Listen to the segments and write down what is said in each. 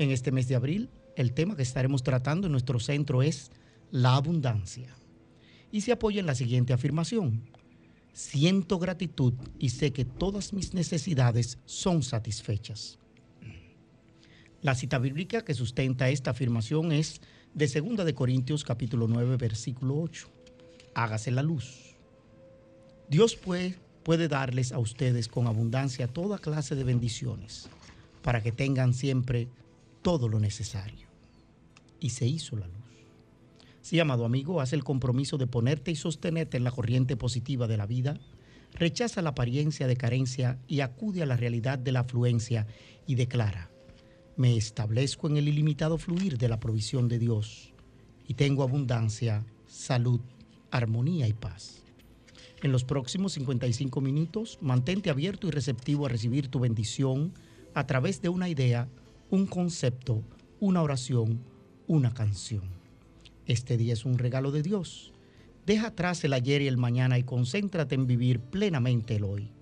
En este mes de abril, el tema que estaremos tratando en nuestro centro es la abundancia. Y se apoya en la siguiente afirmación. Siento gratitud y sé que todas mis necesidades son satisfechas. La cita bíblica que sustenta esta afirmación es de 2 de Corintios capítulo 9 versículo 8. Hágase la luz. Dios puede, puede darles a ustedes con abundancia toda clase de bendiciones para que tengan siempre todo lo necesario. Y se hizo la luz. Sí, amado amigo, haz el compromiso de ponerte y sostenerte en la corriente positiva de la vida. Rechaza la apariencia de carencia y acude a la realidad de la afluencia y declara, me establezco en el ilimitado fluir de la provisión de Dios y tengo abundancia, salud, armonía y paz. En los próximos 55 minutos, mantente abierto y receptivo a recibir tu bendición a través de una idea un concepto, una oración, una canción. Este día es un regalo de Dios. Deja atrás el ayer y el mañana y concéntrate en vivir plenamente el hoy.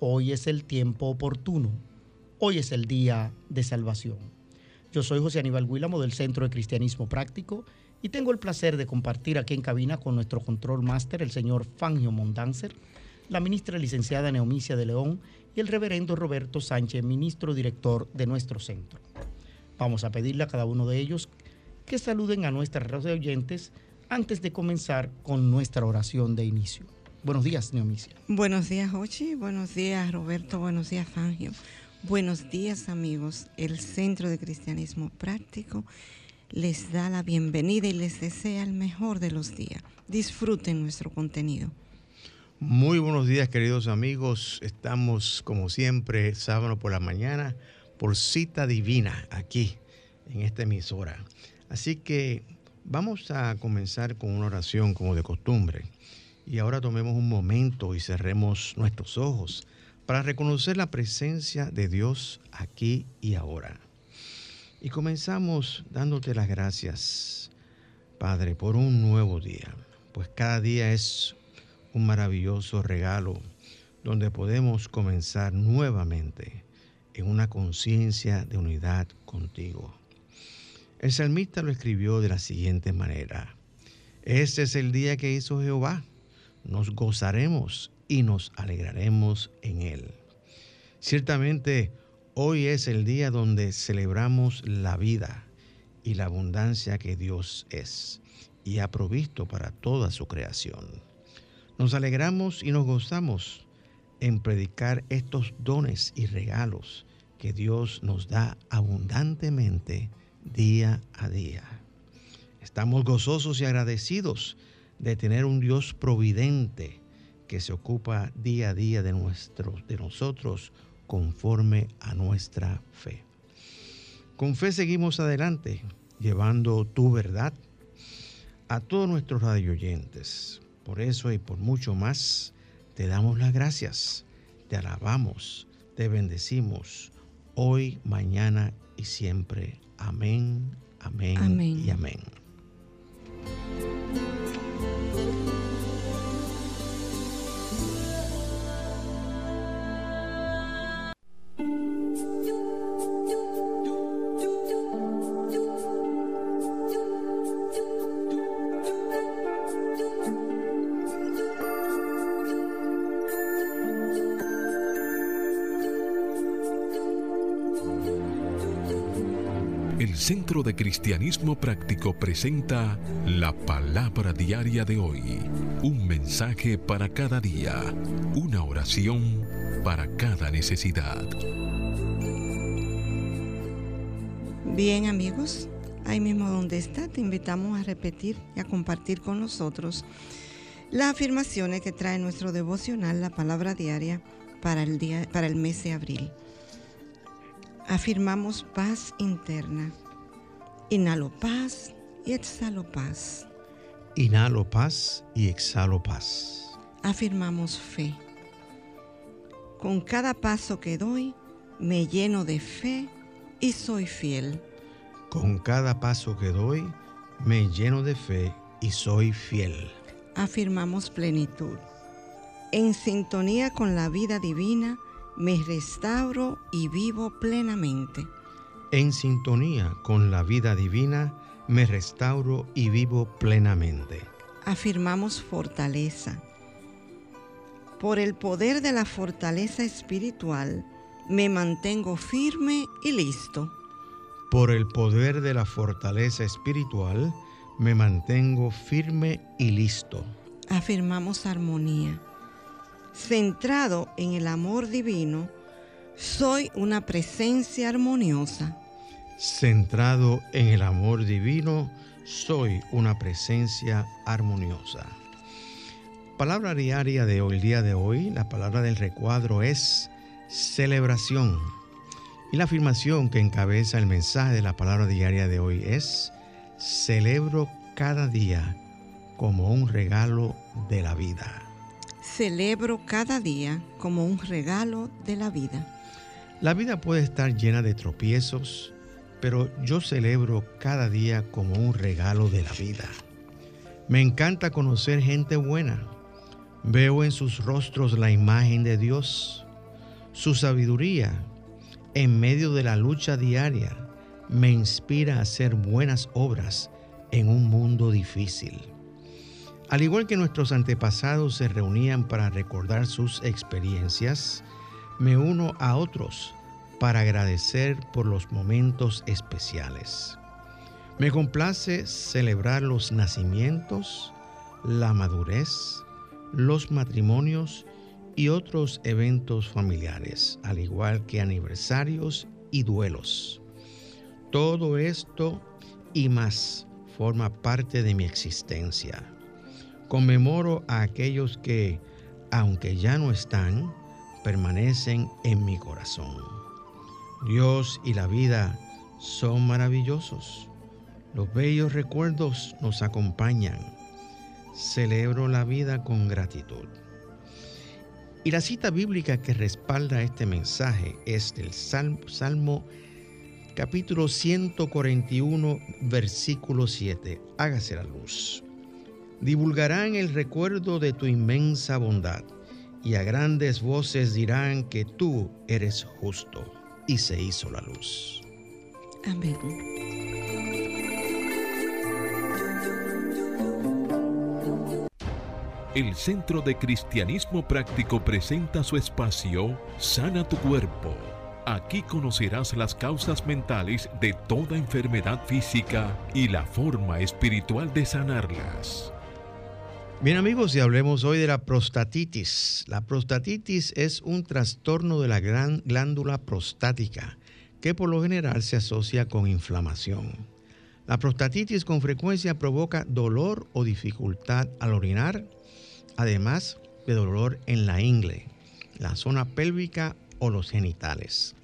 Hoy es el tiempo oportuno. Hoy es el día de salvación. Yo soy José Aníbal Guílamo del Centro de Cristianismo Práctico y tengo el placer de compartir aquí en cabina con nuestro control máster, el señor Fangio Mondanzer, la ministra licenciada Neomicia de León y el reverendo Roberto Sánchez, ministro director de nuestro centro. Vamos a pedirle a cada uno de ellos que saluden a nuestras oyentes antes de comenzar con nuestra oración de inicio. Buenos días, Neomicia. Buenos días, Ochi. Buenos días, Roberto. Buenos días, Fangio. Buenos días, amigos. El Centro de Cristianismo Práctico les da la bienvenida y les desea el mejor de los días. Disfruten nuestro contenido. Muy buenos días queridos amigos, estamos como siempre sábado por la mañana por cita divina aquí en esta emisora. Así que vamos a comenzar con una oración como de costumbre. Y ahora tomemos un momento y cerremos nuestros ojos para reconocer la presencia de Dios aquí y ahora. Y comenzamos dándote las gracias, Padre, por un nuevo día, pues cada día es un maravilloso regalo donde podemos comenzar nuevamente en una conciencia de unidad contigo. El salmista lo escribió de la siguiente manera. Este es el día que hizo Jehová. Nos gozaremos y nos alegraremos en él. Ciertamente, hoy es el día donde celebramos la vida y la abundancia que Dios es y ha provisto para toda su creación. Nos alegramos y nos gozamos en predicar estos dones y regalos que Dios nos da abundantemente día a día. Estamos gozosos y agradecidos de tener un Dios providente que se ocupa día a día de, nuestros, de nosotros conforme a nuestra fe. Con fe seguimos adelante, llevando tu verdad a todos nuestros radioyentes. Por eso y por mucho más, te damos las gracias, te alabamos, te bendecimos, hoy, mañana y siempre. Amén, amén, amén. y amén. De Cristianismo Práctico presenta la palabra diaria de hoy. Un mensaje para cada día. Una oración para cada necesidad. Bien amigos, ahí mismo donde está, te invitamos a repetir y a compartir con nosotros las afirmaciones que trae nuestro devocional, la palabra diaria, para el, día, para el mes de abril. Afirmamos paz interna. Inhalo paz y exhalo paz. Inhalo paz y exhalo paz. Afirmamos fe. Con cada paso que doy, me lleno de fe y soy fiel. Con cada paso que doy, me lleno de fe y soy fiel. Afirmamos plenitud. En sintonía con la vida divina, me restauro y vivo plenamente. En sintonía con la vida divina, me restauro y vivo plenamente. Afirmamos fortaleza. Por el poder de la fortaleza espiritual, me mantengo firme y listo. Por el poder de la fortaleza espiritual, me mantengo firme y listo. Afirmamos armonía centrado en el amor divino, soy una presencia armoniosa. Centrado en el amor divino, soy una presencia armoniosa. Palabra diaria de hoy, el día de hoy, la palabra del recuadro es celebración. Y la afirmación que encabeza el mensaje de la palabra diaria de hoy es, celebro cada día como un regalo de la vida celebro cada día como un regalo de la vida. La vida puede estar llena de tropiezos, pero yo celebro cada día como un regalo de la vida. Me encanta conocer gente buena. Veo en sus rostros la imagen de Dios, su sabiduría en medio de la lucha diaria me inspira a hacer buenas obras en un mundo difícil. Al igual que nuestros antepasados se reunían para recordar sus experiencias, me uno a otros para agradecer por los momentos especiales. Me complace celebrar los nacimientos, la madurez, los matrimonios y otros eventos familiares, al igual que aniversarios y duelos. Todo esto y más forma parte de mi existencia Conmemoro a aquellos que, aunque ya no están, permanecen en mi corazón. Dios y la vida son maravillosos. Los bellos recuerdos nos acompañan. Celebro la vida con gratitud. Y la cita bíblica que respalda este mensaje es del Salmo, capítulo 141, versículo 7. Hágase la luz divulgarán el recuerdo de tu inmensa bondad y a grandes voces dirán que tú eres justo. Y se hizo la luz. Amén. El Centro de Cristianismo Práctico presenta su espacio Sana tu Cuerpo. Aquí conocerás las causas mentales de toda enfermedad física y la forma espiritual de sanarlas. Bien amigos, y hablemos hoy de la prostatitis. La prostatitis es un trastorno de la gran glándula prostática que por lo general se asocia con inflamación. La prostatitis con frecuencia provoca dolor o dificultad al orinar, además de dolor en la ingle, la zona pélvica o los genitales.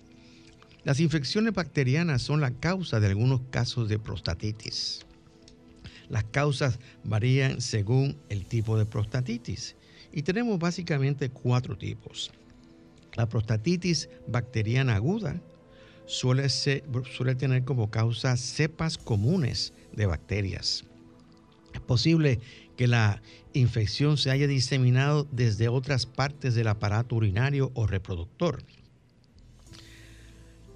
Las infecciones bacterianas son la causa de algunos casos de prostatitis. Las causas varían según el tipo de prostatitis y tenemos básicamente cuatro tipos. La prostatitis bacteriana aguda suele, suele tener como causa cepas comunes de bacterias. Es posible que la infección se haya diseminado desde otras partes del aparato urinario o reproductor.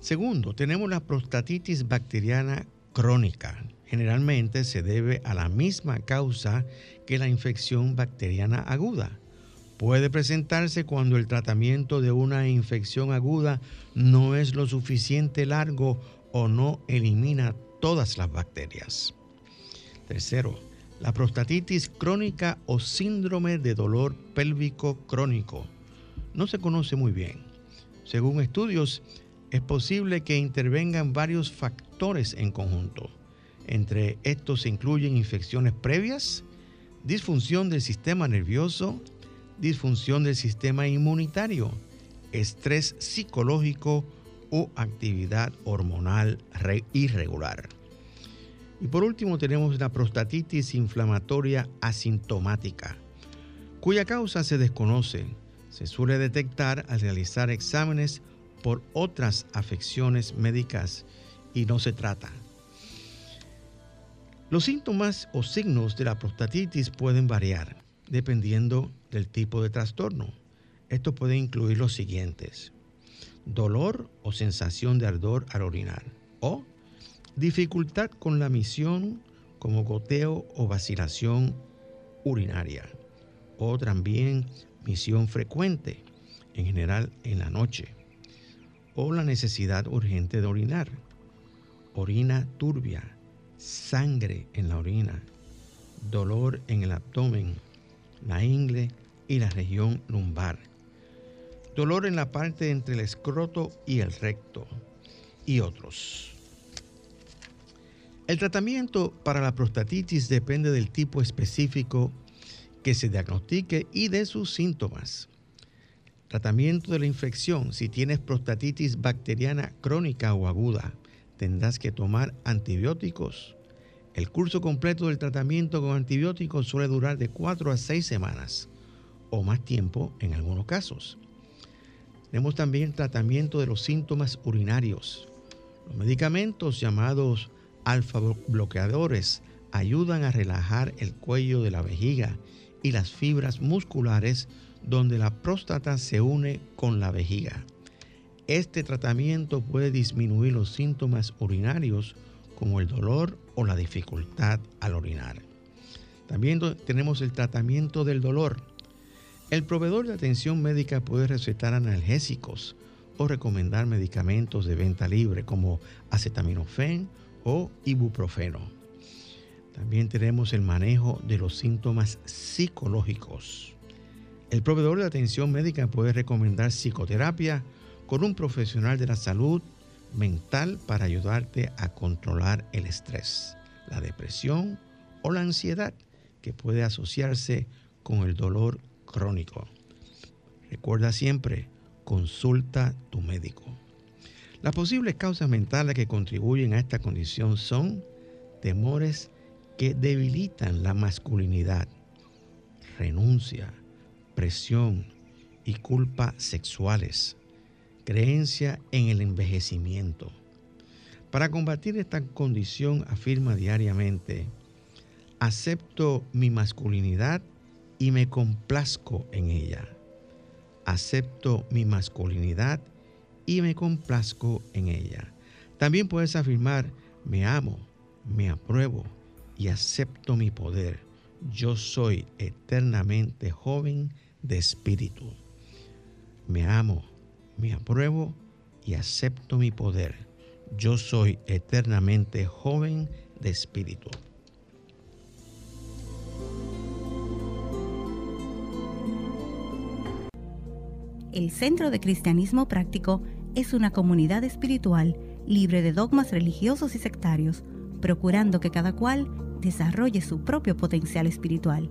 Segundo, tenemos la prostatitis bacteriana crónica generalmente se debe a la misma causa que la infección bacteriana aguda. Puede presentarse cuando el tratamiento de una infección aguda no es lo suficiente largo o no elimina todas las bacterias. Tercero, la prostatitis crónica o síndrome de dolor pélvico crónico. No se conoce muy bien. Según estudios, es posible que intervengan varios factores en conjunto. Entre estos se incluyen infecciones previas, disfunción del sistema nervioso, disfunción del sistema inmunitario, estrés psicológico o actividad hormonal irregular. Y por último tenemos la prostatitis inflamatoria asintomática, cuya causa se desconoce. Se suele detectar al realizar exámenes por otras afecciones médicas y no se trata. Los síntomas o signos de la prostatitis pueden variar dependiendo del tipo de trastorno. Esto puede incluir los siguientes. Dolor o sensación de ardor al orinar. O dificultad con la misión como goteo o vacilación urinaria. O también misión frecuente, en general en la noche, o la necesidad urgente de orinar, orina turbia, sangre en la orina, dolor en el abdomen, la ingle y la región lumbar, dolor en la parte entre el escroto y el recto y otros. El tratamiento para la prostatitis depende del tipo específico que se diagnostique y de sus síntomas. Tratamiento de la infección. Si tienes prostatitis bacteriana crónica o aguda, tendrás que tomar antibióticos. El curso completo del tratamiento con antibióticos suele durar de 4 a 6 semanas o más tiempo en algunos casos. Tenemos también tratamiento de los síntomas urinarios. Los medicamentos llamados alfa bloqueadores ayudan a relajar el cuello de la vejiga y las fibras musculares donde la próstata se une con la vejiga. Este tratamiento puede disminuir los síntomas urinarios como el dolor o la dificultad al orinar. También tenemos el tratamiento del dolor. El proveedor de atención médica puede recetar analgésicos o recomendar medicamentos de venta libre como acetaminofén o ibuprofeno. También tenemos el manejo de los síntomas psicológicos. El proveedor de atención médica puede recomendar psicoterapia con un profesional de la salud mental para ayudarte a controlar el estrés, la depresión o la ansiedad que puede asociarse con el dolor crónico. Recuerda siempre, consulta tu médico. Las posibles causas mentales que contribuyen a esta condición son temores que debilitan la masculinidad, renuncia, presión y culpa sexuales, creencia en el envejecimiento. Para combatir esta condición afirma diariamente, acepto mi masculinidad y me complazco en ella. Acepto mi masculinidad y me complazco en ella. También puedes afirmar, me amo, me apruebo y acepto mi poder. Yo soy eternamente joven de espíritu. Me amo, me apruebo y acepto mi poder. Yo soy eternamente joven de espíritu. El Centro de Cristianismo Práctico es una comunidad espiritual libre de dogmas religiosos y sectarios, procurando que cada cual desarrolle su propio potencial espiritual.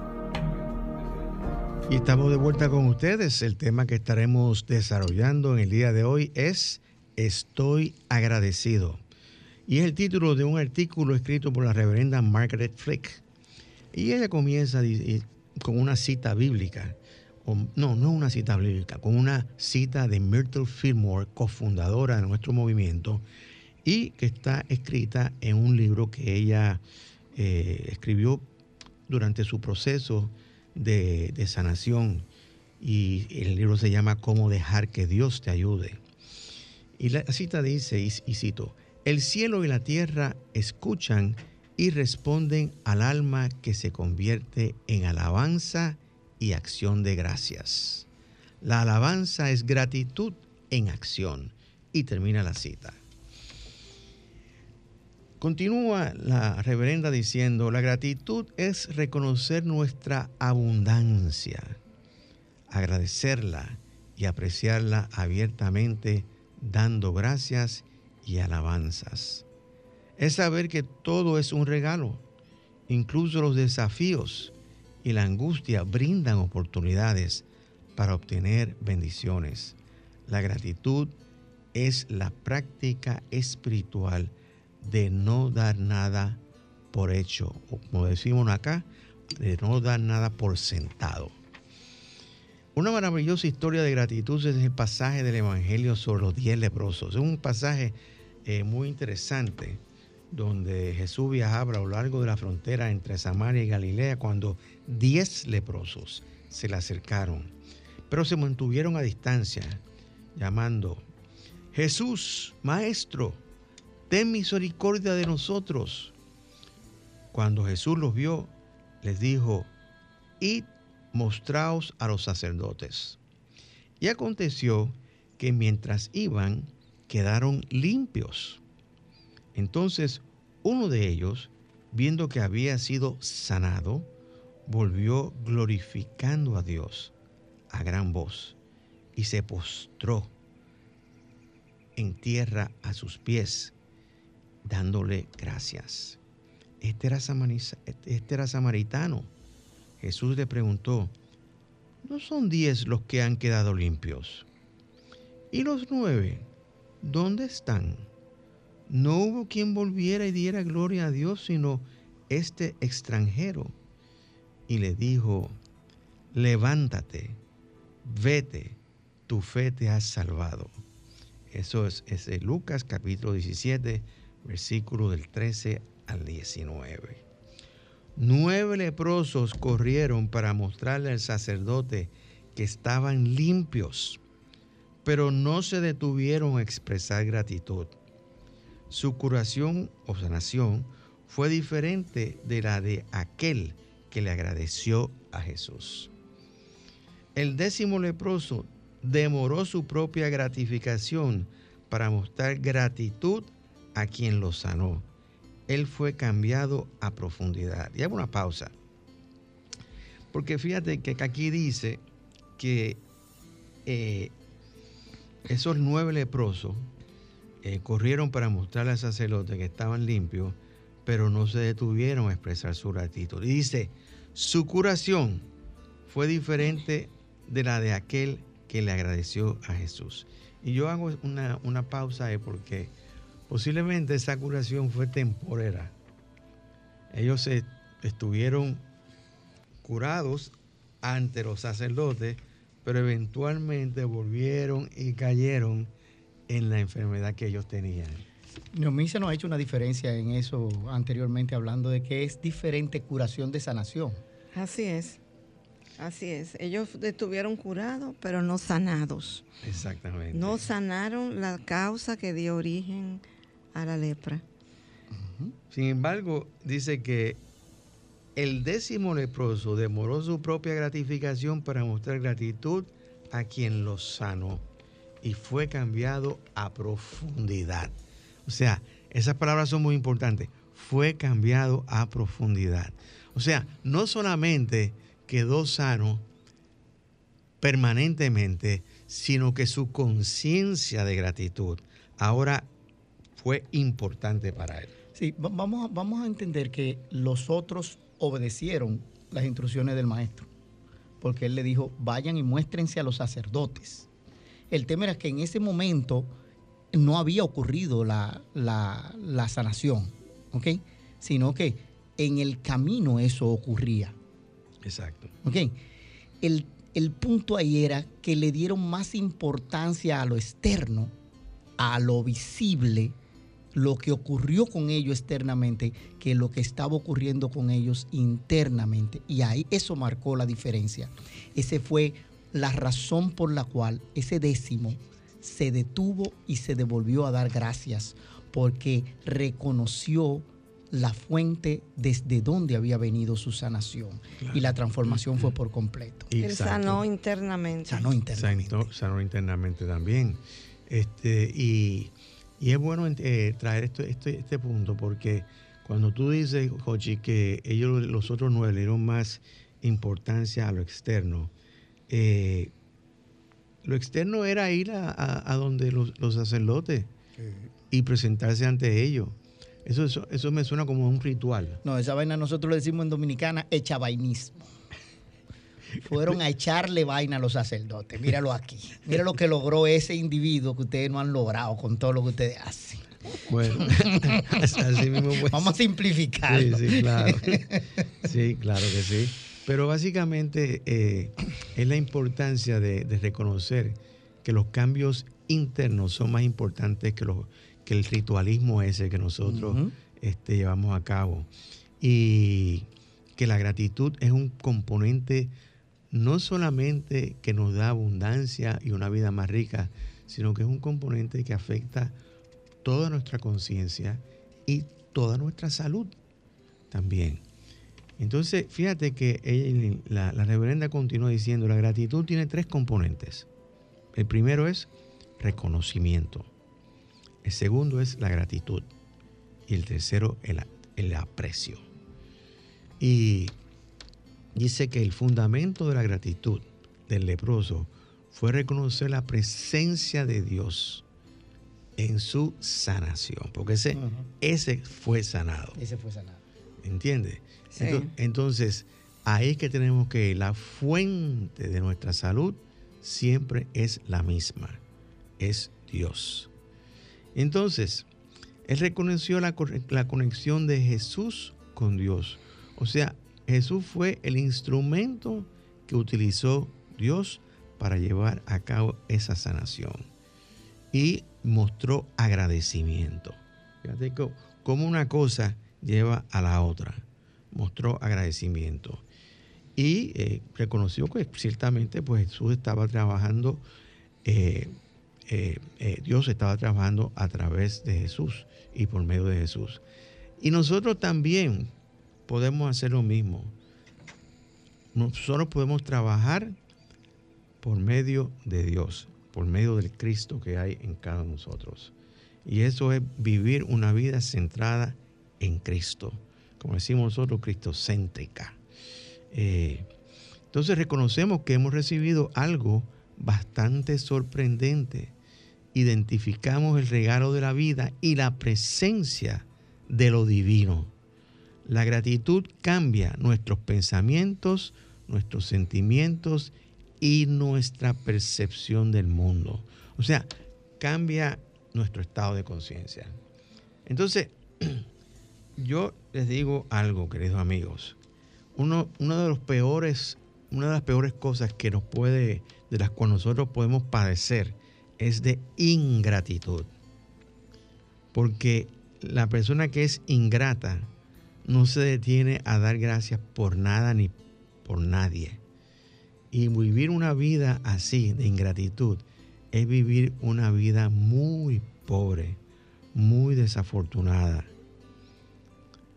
Y estamos de vuelta con ustedes. El tema que estaremos desarrollando en el día de hoy es Estoy agradecido. Y es el título de un artículo escrito por la reverenda Margaret Flick. Y ella comienza con una cita bíblica no, no una cita bíblica, con una cita de Myrtle Fillmore, cofundadora de nuestro movimiento, y que está escrita en un libro que ella eh, escribió durante su proceso de, sanación y el libro se llama Cómo dejar que Dios te ayude. Y la cita dice, y, cito, el cielo y la tierra escuchan y responden al alma que se convierte en alabanza y acción de gracias. La alabanza es gratitud en acción. Y termina la cita. Continúa la reverenda diciendo, la gratitud es reconocer nuestra abundancia, agradecerla y apreciarla abiertamente dando gracias y alabanzas. Es saber que todo es un regalo, incluso los desafíos y la angustia brindan oportunidades para obtener bendiciones. La gratitud es la práctica espiritual de no dar nada por hecho, o como decimos acá, de no dar nada por sentado. Una maravillosa historia de gratitud es el pasaje del Evangelio sobre los diez leprosos. Es un pasaje eh, muy interesante donde Jesús viajaba a lo largo de la frontera entre Samaria y Galilea cuando diez leprosos se le acercaron, pero se mantuvieron a distancia, llamando, Jesús, Maestro, ten misericordia de nosotros. Cuando Jesús los vio, les dijo, id mostraos a los sacerdotes. Y aconteció que mientras iban, quedaron limpios. Entonces uno de ellos, viendo que había sido sanado, volvió glorificando a Dios a gran voz y se postró en tierra a sus pies, dándole gracias. Este era, este era samaritano Jesús le preguntó, ¿no son diez los que han quedado limpios? ¿Y los nueve? ¿Dónde están? No hubo quien volviera y diera gloria a Dios, sino este extranjero. Y le dijo, levántate, vete, tu fe te ha salvado. Eso es, es Lucas capítulo 17, versículo del 13 al 19. Nueve leprosos corrieron para mostrarle al sacerdote que estaban limpios, pero no se detuvieron a expresar gratitud. Su curación o sanación fue diferente de la de aquel que le agradeció a Jesús. El décimo leproso demoró su propia gratificación para mostrar gratitud a quien lo sanó él fue cambiado a profundidad. Y hago una pausa. Porque fíjate que aquí dice que eh, esos nueve leprosos eh, corrieron para mostrarle al sacerdote que estaban limpios, pero no se detuvieron a expresar su gratitud. Y dice, su curación fue diferente de la de aquel que le agradeció a Jesús. Y yo hago una, una pausa ahí porque Posiblemente esa curación fue temporera. Ellos estuvieron curados ante los sacerdotes, pero eventualmente volvieron y cayeron en la enfermedad que ellos tenían. Neomisa nos ha hecho una diferencia en eso anteriormente, hablando de que es diferente curación de sanación. Así es, así es. Ellos estuvieron curados, pero no sanados. Exactamente. No sanaron la causa que dio origen a la lepra. Sin embargo, dice que el décimo leproso demoró su propia gratificación para mostrar gratitud a quien lo sanó y fue cambiado a profundidad. O sea, esas palabras son muy importantes. Fue cambiado a profundidad. O sea, no solamente quedó sano permanentemente, sino que su conciencia de gratitud ahora fue importante para él. Sí, vamos, vamos a entender que los otros obedecieron las instrucciones del maestro, porque él le dijo, vayan y muéstrense a los sacerdotes. El tema era que en ese momento no había ocurrido la, sanación, ¿ok? Sino que en el camino eso ocurría. Exacto. ¿Ok? El, el punto ahí era que le dieron más importancia a lo externo, a lo visible, lo que ocurrió con ellos externamente que lo que estaba ocurriendo con ellos internamente. Y ahí eso marcó la diferencia. Ese fue la razón por la cual ese décimo se detuvo y se devolvió a dar gracias, porque reconoció la fuente desde donde había venido su sanación. Y la transformación fue por completo. Él sanó internamente. Sanó internamente. Sanó, internamente también. Este, y, es bueno eh, traer esto, este, este punto porque cuando tú dices, Jochi, que ellos, los otros nueve, le dieron más importancia a lo externo, eh, lo externo era ir a, donde los, sacerdotes y presentarse ante ellos. Eso, eso, me suena como un ritual. No, esa vaina nosotros le decimos en dominicana echavainismo. Fueron a echarle vaina a los sacerdotes. Míralo aquí. Mira lo que logró ese individuo que ustedes no han logrado con todo lo que ustedes hacen. Bueno, así mismo Vamos a simplificarlo. Sí, sí, claro. Sí, claro que sí. Pero básicamente eh, es la importancia de, reconocer que los cambios internos son más importantes que, los, que el ritualismo ese que nosotros este, llevamos a cabo. Y que la gratitud es un componente no solamente que nos da abundancia y una vida más rica, sino que es un componente que afecta toda nuestra conciencia y toda nuestra salud también. Entonces, fíjate que la, reverenda continúa diciendo, la gratitud tiene tres componentes. El primero es reconocimiento. El segundo es la gratitud. Y el tercero, el, el aprecio. Y dice que el fundamento de la gratitud del leproso fue reconocer la presencia de Dios en su sanación, porque ese, ese fue sanado. Ese fue sanado. ¿Entiendes? Entonces, ahí es que tenemos que la fuente de nuestra salud siempre es la misma, es Dios. Entonces, él reconoció la, la conexión de Jesús con Dios. O sea, Jesús fue el instrumento que utilizó Dios para llevar a cabo esa sanación. Y mostró agradecimiento. Fíjate cómo una cosa lleva a la otra mostró agradecimiento y eh, reconoció que ciertamente pues Jesús estaba trabajando, eh, eh, Dios estaba trabajando a través de Jesús y por medio de Jesús. Y nosotros también podemos hacer lo mismo. Nosotros podemos trabajar por medio de Dios, por medio del Cristo que hay en cada uno de nosotros. Y eso es vivir una vida centrada en Cristo como decimos nosotros, cristocéntrica. Eh, entonces reconocemos que hemos recibido algo bastante sorprendente. Identificamos el regalo de la vida y la presencia de lo divino. La gratitud cambia nuestros pensamientos, nuestros sentimientos y nuestra percepción del mundo. O sea, cambia nuestro estado de conciencia. Entonces, yo les digo algo, queridos amigos. Uno, de los peores, una de las peores cosas que nos puede, de las cuales nosotros podemos padecer, es de ingratitud. Porque la persona que es ingrata no se detiene a dar gracias por nada ni por nadie. Y vivir una vida así de ingratitud es vivir una vida muy pobre, muy desafortunada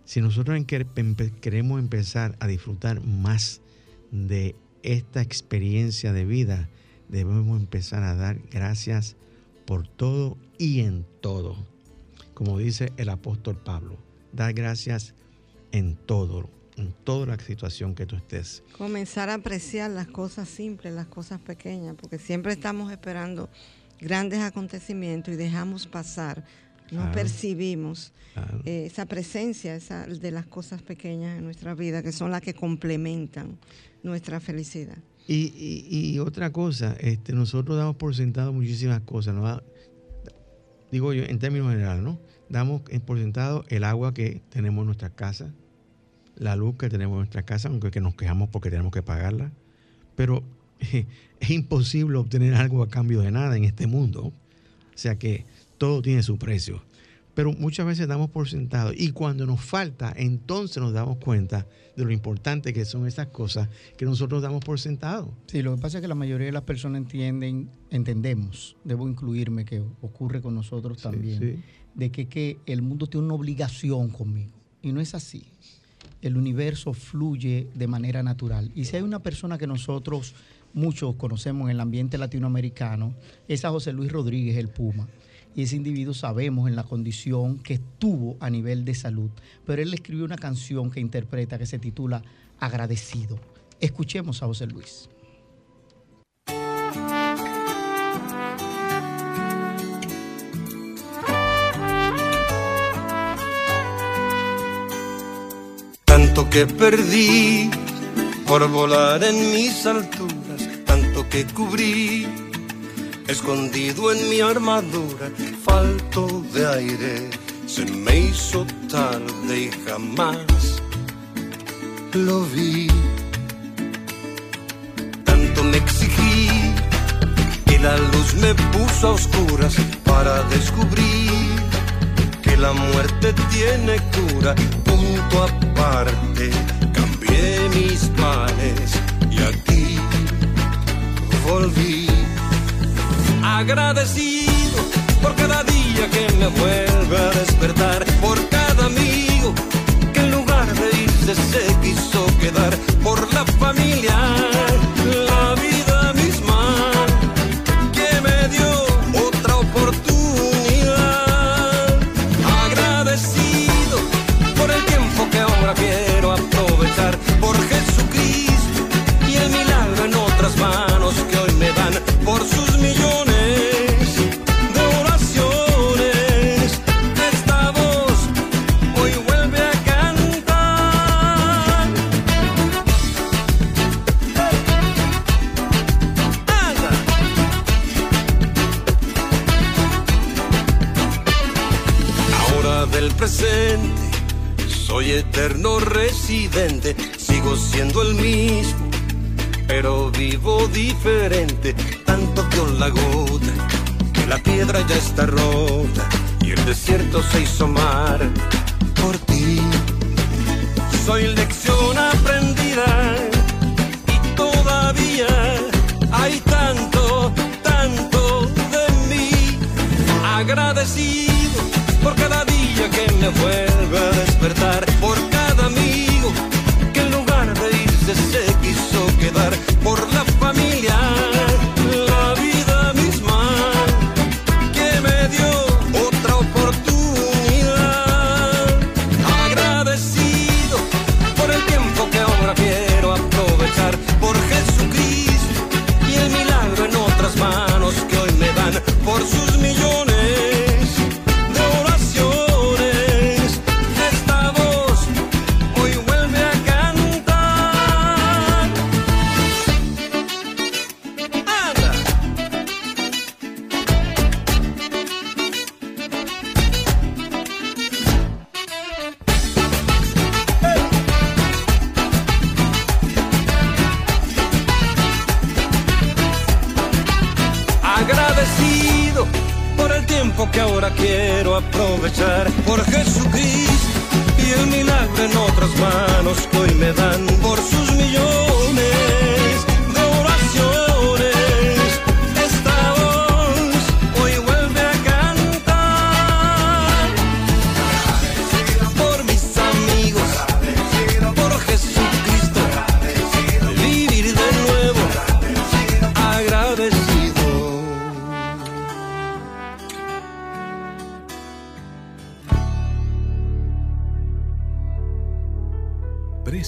si nosotros queremos empezar a disfrutar más de esta experiencia de vida, debemos empezar a dar gracias por todo y en todo. Como dice el apóstol Pablo, dar gracias en todo, en toda la situación que tú estés. Comenzar a apreciar las cosas simples, las cosas pequeñas, porque siempre estamos esperando grandes acontecimientos y dejamos pasar no percibimos eh, esa presencia esa, de las cosas pequeñas en nuestra vida, que son las que complementan nuestra felicidad. Y, otra cosa, este, nosotros damos por sentado muchísimas cosas, ¿no? digo yo en términos generales, ¿no? Damos por sentado el agua que tenemos en nuestra casa, la luz que tenemos en nuestra casa, aunque que nos quejamos porque tenemos que pagarla, pero es imposible obtener algo a cambio de nada en este mundo. O sea que todo tiene su precio. pero muchas veces damos por sentado. Y cuando nos falta, entonces nos damos cuenta de lo importante que son esas cosas que nosotros damos por sentado. Sí, lo que pasa es que la mayoría de las personas entienden, entendemos, debo incluirme, que ocurre con nosotros también, de que, que el mundo tiene una obligación conmigo. Y no es así. El universo fluye de manera natural. Y si hay una persona que nosotros muchos conocemos en el ambiente latinoamericano, es a José Luis Rodríguez, el Puma y ese individuo sabemos en la condición que estuvo a nivel de salud. Pero él escribió una canción que interpreta que se titula Agradecido. Escuchemos a José Luis. Tanto que perdí por volar en mis alturas, tanto que cubrí escondido en mi armadura, falto de aire, se me hizo tarde y jamás lo vi. Tanto me exigí y la luz me puso a oscuras para descubrir que la muerte tiene cura, punto cambié mis males y aquí volví. Agradecido por cada día que me vuelve a despertar, por cada amigo que en lugar de irse se quiso quedar, por la familia, Tanto que la gota, que la piedra ya está rota y el desierto se hizo mar por ti. Soy lección aprendida y todavía hay tanto, tanto de mí agradecido por cada día que me vuelve a despertar, por cada amigo que en lugar de irse se quiso quedar, por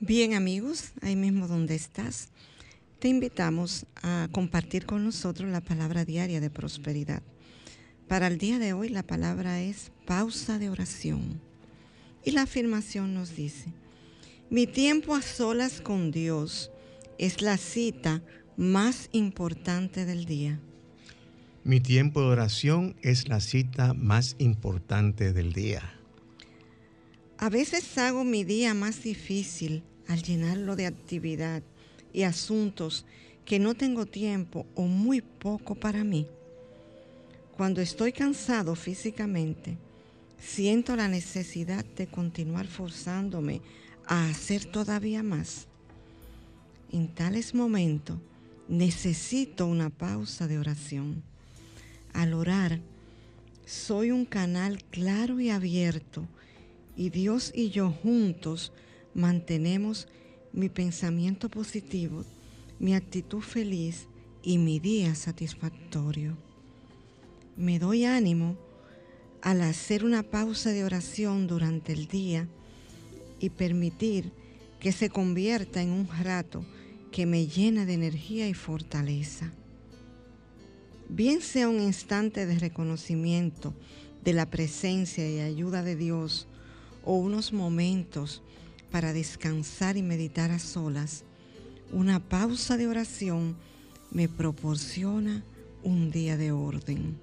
Bien amigos, ahí mismo donde estás te invitamos a compartir con nosotros la palabra diaria de prosperidad. Para el día de hoy la palabra es pausa de oración. Y la afirmación nos dice, mi tiempo a solas con Dios es la cita más importante del día. Mi tiempo de oración es la cita más importante del día. A veces hago mi día más difícil al llenarlo de actividad y asuntos que no tengo tiempo o muy poco para mí. Cuando estoy cansado físicamente, siento la necesidad de continuar forzándome a hacer todavía más. En tales momentos necesito una pausa de oración. Al orar, soy un canal claro y abierto y Dios y yo juntos mantenemos mi pensamiento positivo, mi actitud feliz y mi día satisfactorio. Me doy ánimo al hacer una pausa de oración durante el día y permitir que se convierta en un rato que me llena de energía y fortaleza. Bien sea un instante de reconocimiento de la presencia y ayuda de Dios o unos momentos para descansar y meditar a solas, una pausa de oración me proporciona un día de orden.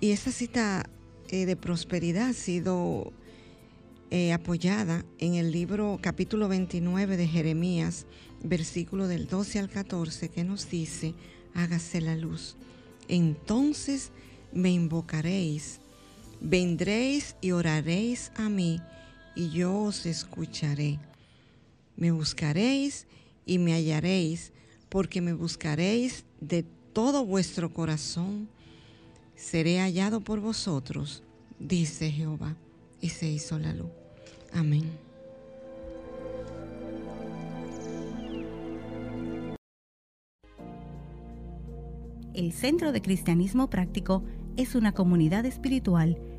Y esa cita eh, de prosperidad ha sido eh, apoyada en el libro capítulo 29 de Jeremías, versículo del 12 al 14, que nos dice, hágase la luz. Entonces me invocaréis, vendréis y oraréis a mí, y yo os escucharé. Me buscaréis y me hallaréis, porque me buscaréis de todo vuestro corazón seré hallado por vosotros, dice Jehová. Y se hizo la luz. Amén. El Centro de Cristianismo Práctico es una comunidad espiritual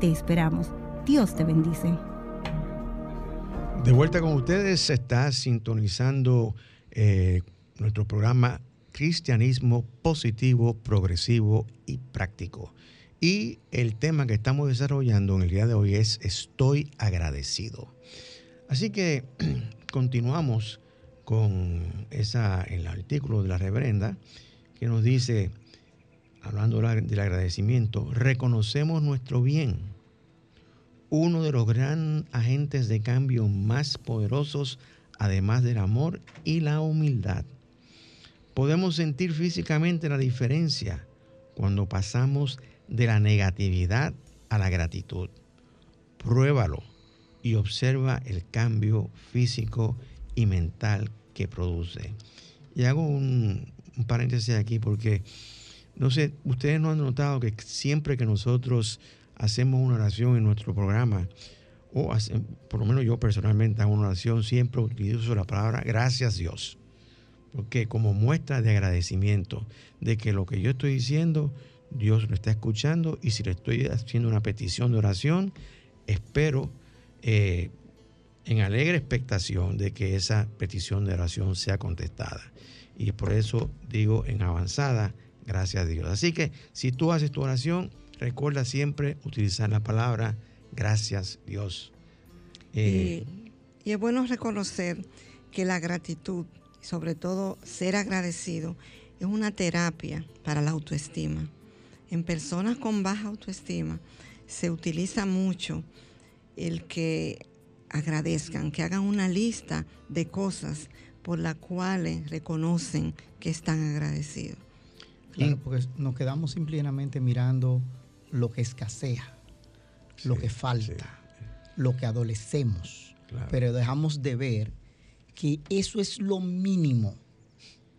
Te esperamos. Dios te bendice. De vuelta con ustedes, se está sintonizando eh, nuestro programa Cristianismo Positivo, Progresivo y Práctico. Y el tema que estamos desarrollando en el día de hoy es Estoy agradecido. Así que continuamos con esa, el artículo de la reverenda que nos dice, hablando del agradecimiento, reconocemos nuestro bien. Uno de los grandes agentes de cambio más poderosos, además del amor y la humildad. Podemos sentir físicamente la diferencia cuando pasamos de la negatividad a la gratitud. Pruébalo y observa el cambio físico y mental que produce. Y hago un, paréntesis aquí porque, no sé, ustedes no han notado que siempre que nosotros hacemos una oración en nuestro programa, o por lo menos yo personalmente hago una oración, siempre utilizo la palabra gracias Dios. Porque como muestra de agradecimiento de que lo que yo estoy diciendo, Dios lo está escuchando y si le estoy haciendo una petición de oración, espero eh, en alegre expectación de que esa petición de oración sea contestada. Y por eso digo en avanzada, gracias a Dios. Así que si tú haces tu oración, recuerda siempre utilizar la palabra gracias Dios. Eh, y es bueno reconocer que la gratitud, sobre todo ser agradecido, es una terapia para la autoestima en personas con baja autoestima se utiliza mucho el que agradezcan, que hagan una lista de cosas por las cuales reconocen que están agradecidos. Claro, porque nos quedamos simplemente mirando lo que escasea, lo que falta, lo que adolecemos, pero dejamos de ver que eso es lo mínimo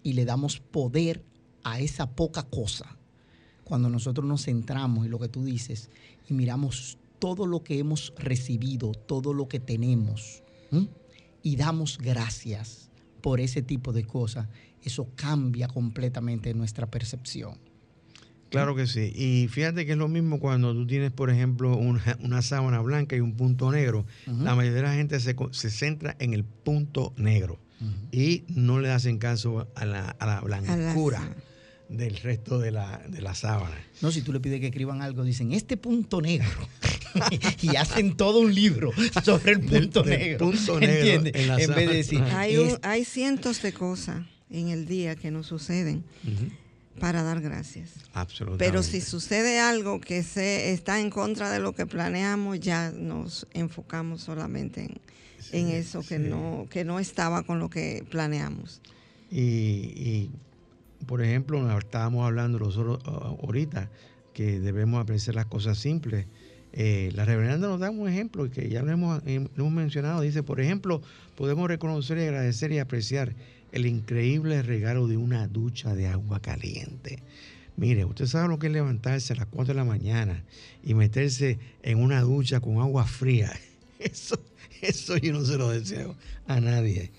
y le damos poder a esa poca cosa. Cuando nosotros nos centramos en lo que tú dices y miramos todo lo que hemos recibido, todo lo que tenemos, y damos gracias por ese tipo de cosas, eso cambia completamente nuestra percepción. Claro que sí. Y fíjate que es lo mismo cuando tú tienes, por ejemplo, una, sábana blanca y un punto negro. La mayoría de la gente se, centra en el punto negro y no le hacen caso a la, a blancura del resto de la, de la sábana. No, si tú le pides que escriban algo, dicen este punto negro. y hacen todo un libro sobre el punto negro. punto negro En, vez de decir. Hay, hay cientos de cosas en el día que nos suceden para dar gracias. Absolutamente. Pero si sucede algo que se está en contra de lo que planeamos, ya nos enfocamos solamente en, eso que no que no estaba con lo que planeamos. Y, por ejemplo, estábamos hablando nosotros ahorita que debemos apreciar las cosas simples. Eh, la reverenda nos da un ejemplo que ya lo hemos, lo hemos mencionado. Dice, por ejemplo, podemos reconocer y agradecer y apreciar el increíble regalo de una ducha de agua caliente. Mire, usted sabe lo que es levantarse a las 4 de la mañana y meterse en una ducha con agua fría. Eso, eso yo no se lo deseo a nadie.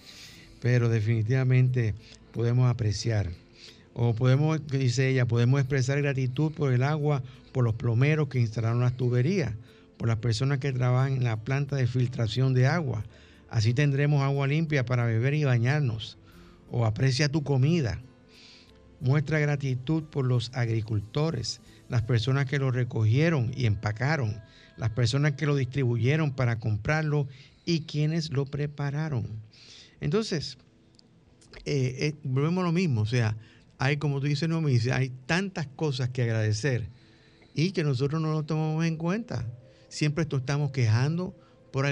Pero definitivamente podemos apreciar, o podemos, dice ella, podemos expresar gratitud por el agua, por los plomeros que instalaron las tuberías, por las personas que trabajan en la planta de filtración de agua. Así tendremos agua limpia para beber y bañarnos o aprecia tu comida. Muestra gratitud por los agricultores, las personas que lo recogieron y empacaron, las personas que lo distribuyeron para comprarlo y quienes lo prepararon. Entonces, eh, eh, volvemos a lo mismo, o sea, hay, como tú dices, no dice, hay tantas cosas que agradecer y que nosotros no lo tomamos en cuenta. Siempre estamos quejando por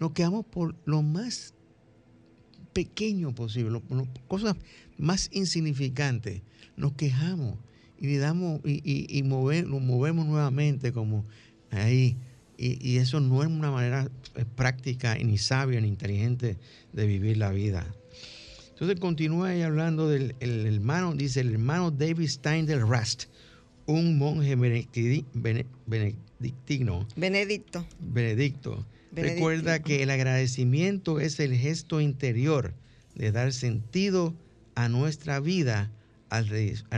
nos quedamos por lo más pequeño posible, cosas más insignificantes, nos quejamos y le damos y, nos movemos nuevamente como ahí. Y, eso no es una manera eh, práctica, ni sabia, ni inteligente de vivir la vida. Entonces continúa ahí hablando del hermano, dice el hermano David Stein del Rast, un monje benedictino. Benedicto. Benedicto Recuerda que el agradecimiento es el gesto interior de dar sentido a nuestra vida al,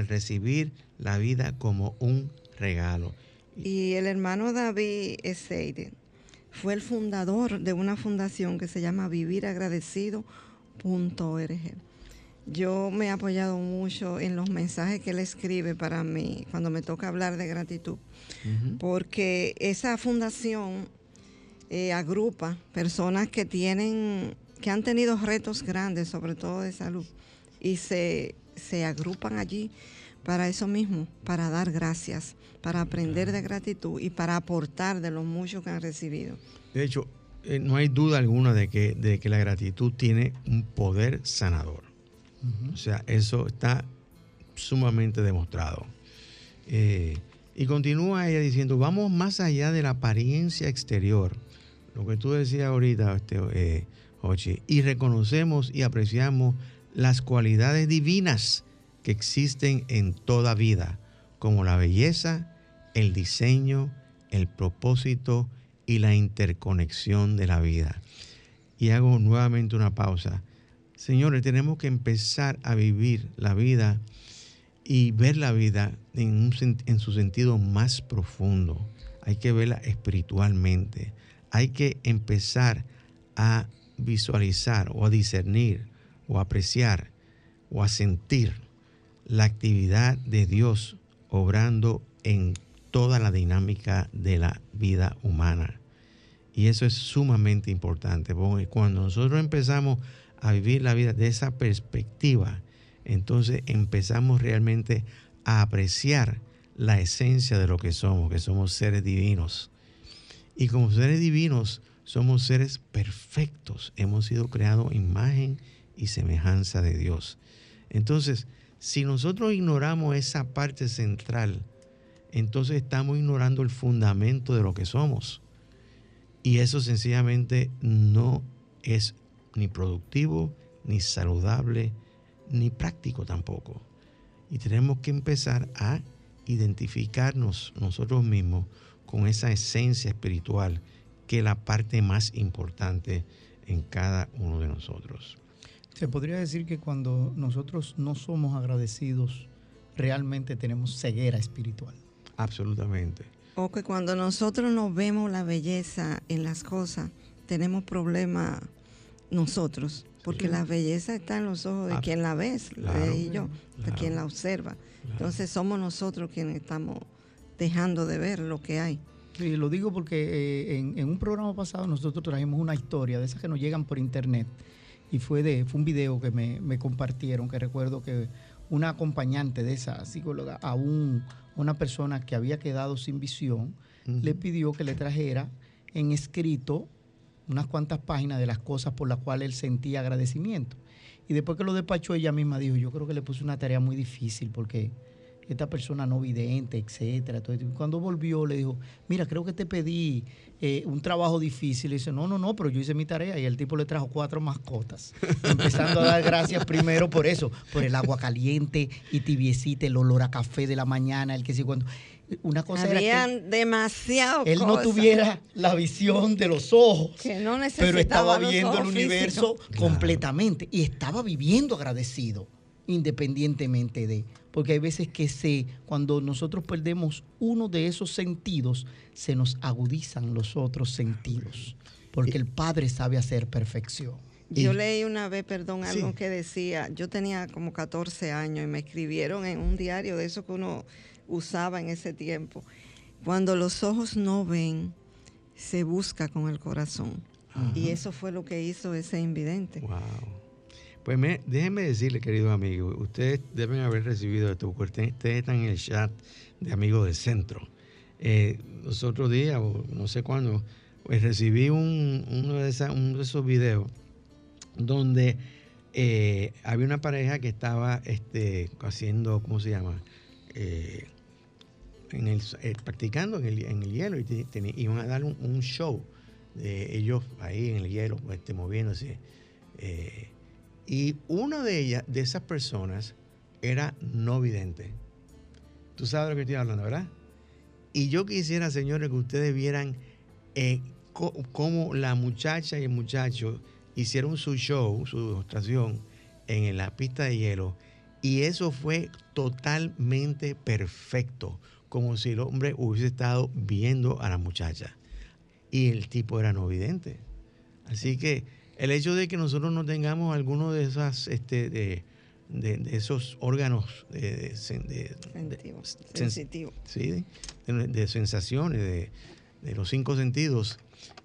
recibir la vida como un regalo. Y el hermano David Seide fue el fundador de una fundación que se llama viviragradecido.org. Yo me he apoyado mucho en los mensajes que él escribe para mí cuando me toca hablar de gratitud, porque esa fundación eh, agrupa personas que tienen, que han tenido retos grandes, sobre todo de salud, y se, se agrupan allí para eso mismo, para dar gracias, para aprender de gratitud y para aportar de lo mucho que han recibido. De hecho, eh, no hay duda alguna de que, de que la gratitud tiene un poder sanador. O sea, eso está sumamente demostrado. Eh, y continúa ella diciendo, vamos más allá de la apariencia exterior lo que tú decías ahorita, este, eh, y reconocemos y apreciamos las cualidades divinas que existen en toda vida, como la belleza, el diseño, el propósito y la interconexión de la vida. Y hago nuevamente una pausa. Señores, tenemos que empezar a vivir la vida y ver la vida en, en su sentido más profundo. Hay que verla espiritualmente hay que empezar a visualizar o a discernir o apreciar o a sentir la actividad de Dios obrando en toda la dinámica de la vida humana. Y eso es sumamente importante, porque cuando nosotros empezamos a vivir la vida de esa perspectiva, entonces empezamos realmente a apreciar la esencia de lo que somos, que somos seres divinos y como seres divinos somos seres perfectos. Hemos sido creados imagen y semejanza de Dios. Entonces, si nosotros ignoramos esa parte central, entonces estamos ignorando el fundamento de lo que somos. Y eso sencillamente no es ni productivo, ni saludable, ni práctico tampoco. Y tenemos que empezar a identificarnos nosotros mismos con esa esencia espiritual que es la parte más importante en cada uno de nosotros. Se podría decir que cuando nosotros no somos agradecidos, realmente tenemos ceguera espiritual. Absolutamente. O que cuando nosotros no vemos la belleza en las cosas, tenemos problemas nosotros, porque la belleza está en los ojos de quien la ve, y yo, de quien la observa. Entonces somos nosotros quienes estamos dejando de ver lo que hay. Sí, lo digo porque eh, en, un programa pasado nosotros trajimos una historia de esas que nos llegan por internet y fue de fue un video que me, me compartieron que recuerdo que una acompañante de esa psicóloga a un, una persona que había quedado sin visión le pidió que le trajera en escrito unas cuantas páginas de las cosas por las cuales él sentía agradecimiento. Y después que lo despachó ella misma dijo, yo creo que le puse una tarea muy difícil porque esta persona no vidente, etcétera. cuando volvió le dijo, mira, creo que te pedí eh, un trabajo difícil. Y dice, no, no, no, pero yo hice mi tarea y el tipo le trajo cuatro mascotas. Empezando a dar gracias primero por eso, por el agua caliente y tibiecita, el olor a café de la mañana, el que sí cuando una cosa Habían era que demasiado él no tuviera la visión de los ojos, pero estaba viendo el universo completamente y estaba viviendo agradecido independientemente de, porque hay veces que se, cuando nosotros perdemos uno de esos sentidos, se nos agudizan los otros sentidos, porque el Padre sabe hacer perfección. Yo leí una vez, perdón, algo que decía, yo tenía como 14 años y me escribieron en un diario de eso que uno usaba en ese tiempo. Cuando los ojos no ven, se busca con el corazón. Y eso fue lo que hizo ese invidente. Wow. Pues me, déjenme decirle, queridos amigos, ustedes deben haber recibido esto, porque ustedes están en el chat de amigos del centro. Eh, los otros días, o no sé cuándo, pues recibí un, uno, de esos videos donde eh, había una pareja que estaba este, haciendo, ¿cómo se llama? Eh, el, practicando en el, hielo y iban a dar un, show de ellos ahí en el hielo, este, moviéndose. Y una de ellas, de esas personas, era no vidente. Tú sabes de lo que estoy hablando, ¿verdad? Y yo quisiera, señores, que ustedes vieran eh, cómo la muchacha y el muchacho hicieron su show, su demostración en la pista de hielo. Y eso fue totalmente perfecto, como si el hombre hubiese estado viendo a la muchacha. Y el tipo era no vidente. Así que el hecho de que nosotros no tengamos alguno de esas este, de, esos órganos de, sensitivos sí, de, sensaciones de, los cinco sentidos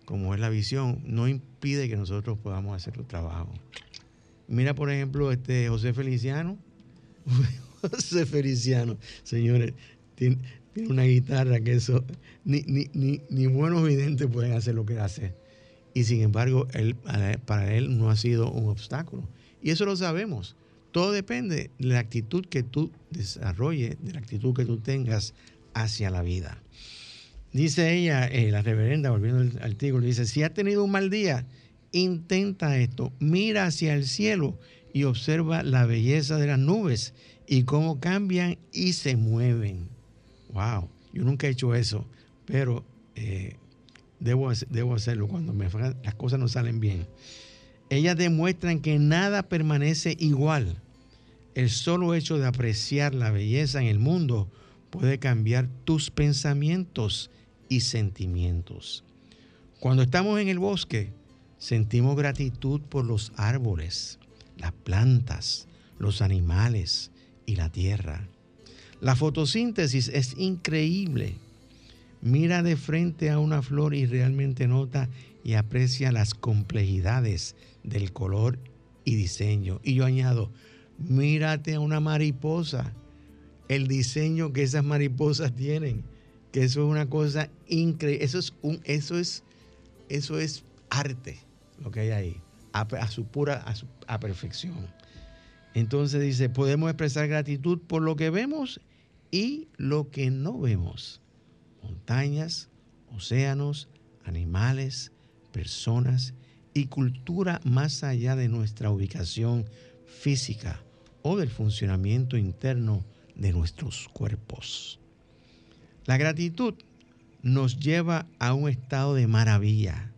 como es la visión no impide que nosotros podamos hacer el trabajo mira por ejemplo este José Feliciano. José Feliciano señores tiene, una guitarra que eso ni, ni, ni, ni buenos videntes pueden hacer lo que hace y sin embargo él, para él no ha sido un obstáculo. Y eso lo sabemos. Todo depende de la actitud que tú desarrolles, de la actitud que tú tengas hacia la vida. Dice ella, eh, la reverenda, volviendo al artículo, dice, si ha tenido un mal día, intenta esto, mira hacia el cielo y observa la belleza de las nubes y cómo cambian y se mueven. Wow, yo nunca he hecho eso, pero eh, debo, debo hacerlo cuando me, las cosas no salen bien. Ellas demuestran que nada permanece igual. El solo hecho de apreciar la belleza en el mundo puede cambiar tus pensamientos y sentimientos. Cuando estamos en el bosque, sentimos gratitud por los árboles, las plantas, los animales y la tierra. La fotosíntesis es increíble mira de frente a una flor y realmente nota y aprecia las complejidades del color y diseño. Y yo añado, mírate a una mariposa, el diseño que esas mariposas tienen, que eso es una cosa increíble, eso es un, eso es, eso es arte, lo que hay ahí, a, su pura, a, su, a perfección. Entonces dice, podemos expresar gratitud por lo que vemos y lo que no vemos montañas, océanos, animales, personas y cultura más allá de nuestra ubicación física o del funcionamiento interno de nuestros cuerpos. La gratitud nos lleva a un estado de maravilla.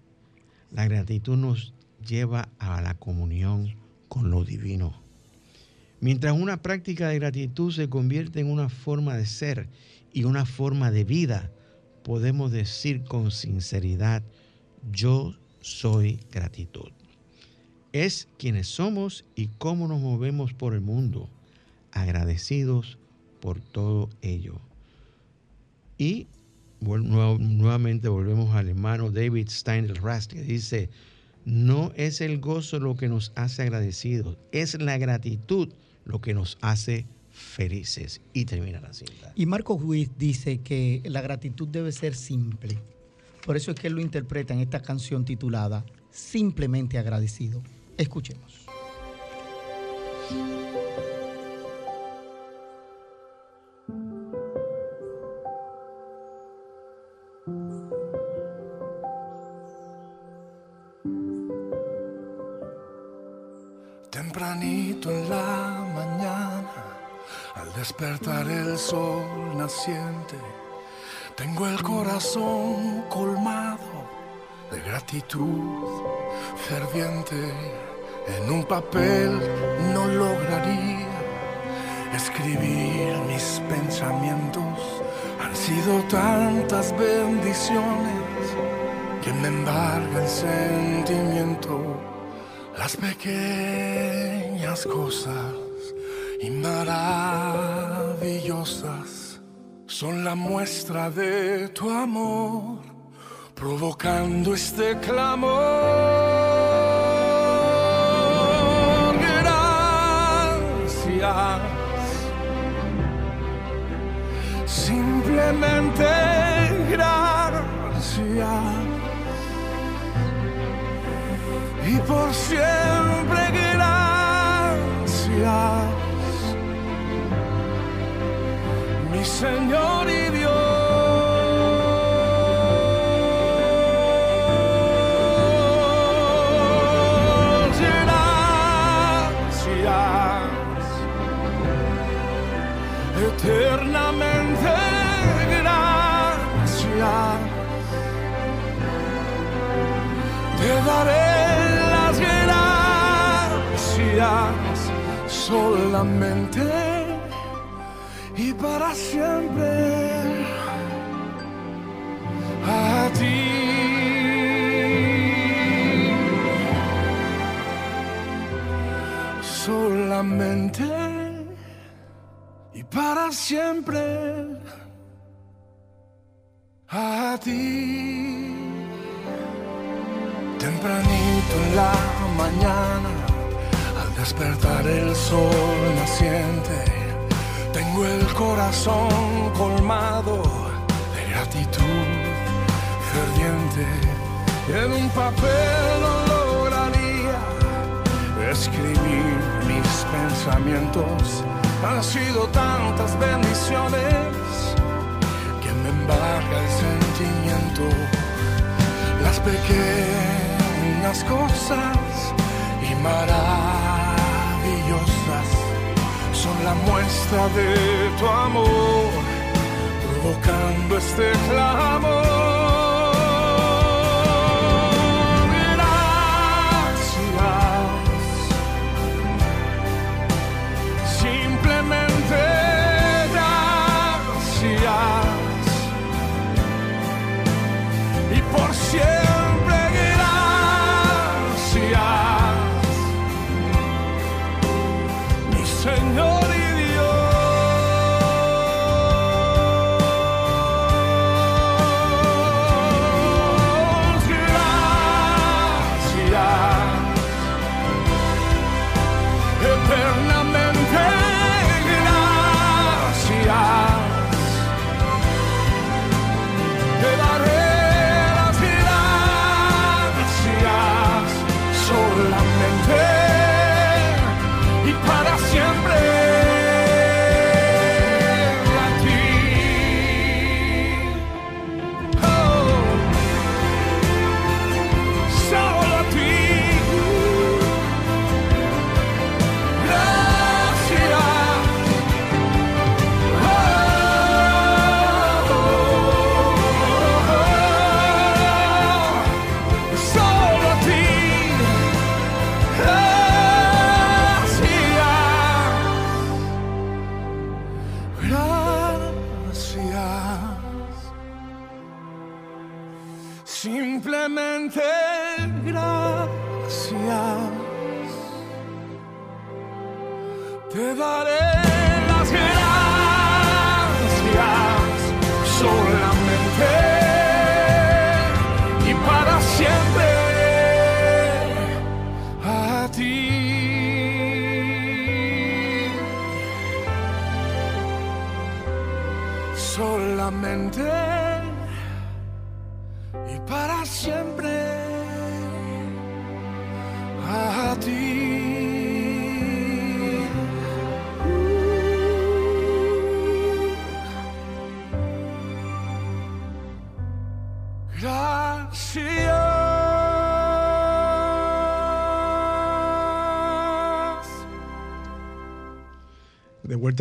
La gratitud nos lleva a la comunión con lo divino. Mientras una práctica de gratitud se convierte en una forma de ser y una forma de vida, podemos decir con sinceridad, yo soy gratitud. Es quienes somos y cómo nos movemos por el mundo, agradecidos por todo ello. Y nuevamente volvemos al hermano David Stein Rast, que dice, no es el gozo lo que nos hace agradecidos, es la gratitud lo que nos hace felices. Y termina la cinta. Y Marco Ruiz dice que la gratitud debe ser simple. Por eso es que él lo interpreta en esta canción titulada Simplemente agradecido. Escuchemos. Sol naciente, tengo el corazón colmado de gratitud ferviente. En un papel no lograría escribir mis pensamientos. Han sido tantas bendiciones que me embarga el sentimiento las pequeñas cosas y maravillosas son la muestra de tu amor, provocando este clamor. Gracias. Simplemente gracias y por siempre mi Señor y Dios. Gracias, eternamente gracias. Te daré solamente y para siempre a ti. Solamente y para siempre a ti. Tempranito en la mañana despertar el sol naciente, tengo el corazón colmado de gratitud ferviente. En un papel no lograría escribir mis pensamientos. Han sido tantas bendiciones que me embarga el sentimiento. Las pequeñas cosas y maravillosas son la muestra de tu amor, provocando este clamor.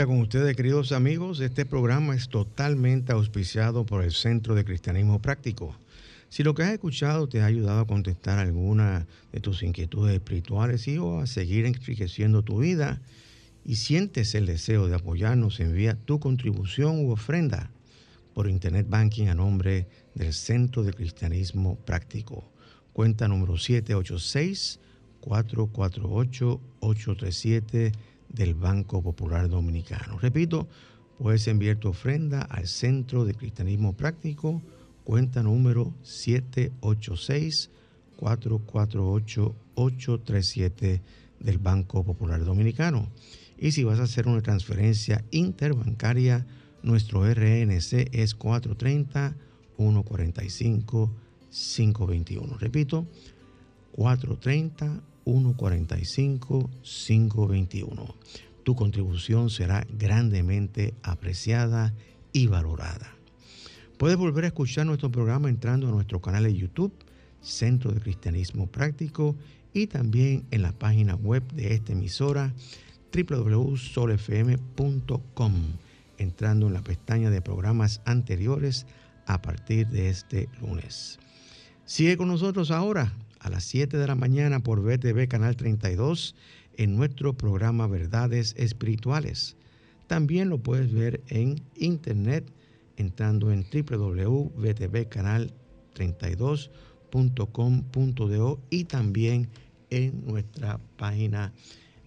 Con ustedes, queridos amigos. Este programa es totalmente auspiciado por el Centro de Cristianismo Práctico. Si lo que has escuchado te ha ayudado a contestar alguna de tus inquietudes espirituales y o a seguir enriqueciendo tu vida y sientes el deseo de apoyarnos, envía tu contribución u ofrenda por Internet Banking a nombre del Centro de Cristianismo Práctico. Cuenta número 786-448-837 del Banco Popular Dominicano. Repito, puedes enviar tu ofrenda al Centro de Cristianismo Práctico, cuenta número 786-448-837 del Banco Popular Dominicano. Y si vas a hacer una transferencia interbancaria, nuestro RNC es 430-145-521. Repito, 430-145-521. Tu contribución será grandemente apreciada y valorada. Puedes volver a escuchar nuestro programa entrando a nuestro canal de YouTube, Centro de Cristianismo Práctico, y también en la página web de esta emisora, www.solfm.com, entrando en la pestaña de programas anteriores a partir de este lunes. Sigue con nosotros ahora a las 7 de la mañana por BTV Canal 32 en nuestro programa Verdades Espirituales. También lo puedes ver en internet entrando en www.vtvcanal32.com.do y también en nuestra página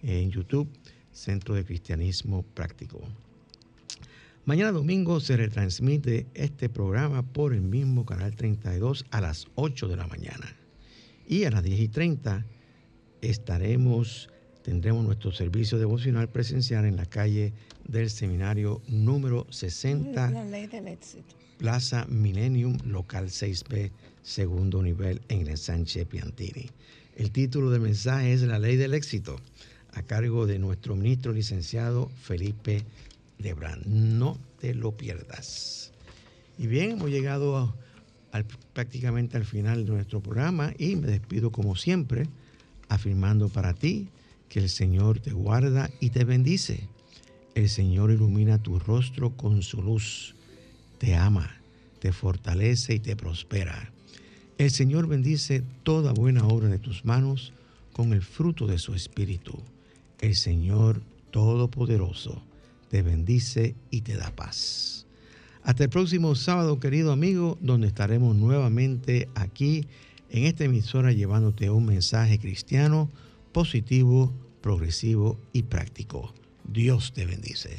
en YouTube, Centro de Cristianismo Práctico. Mañana domingo se retransmite este programa por el mismo canal 32 a las 8 de la mañana. Y a las 10 y 30 estaremos, tendremos nuestro servicio devocional presencial en la calle del seminario número 60, La ley del éxito. Plaza Millennium, local 6B, segundo nivel en el Sánchez Piantini. El título del mensaje es La ley del éxito, a cargo de nuestro ministro licenciado Felipe Lebrán. No te lo pierdas. Y bien, hemos llegado a- prácticamente al final de nuestro programa y me despido como siempre, afirmando para ti que el Señor te guarda y te bendice. El Señor ilumina tu rostro con su luz, te ama, te fortalece y te prospera. El Señor bendice toda buena obra de tus manos con el fruto de su espíritu. El Señor Todopoderoso te bendice y te da paz. Hasta el próximo sábado, querido amigo, donde estaremos nuevamente aquí en esta emisora llevándote un mensaje cristiano positivo, progresivo y práctico. Dios te bendice.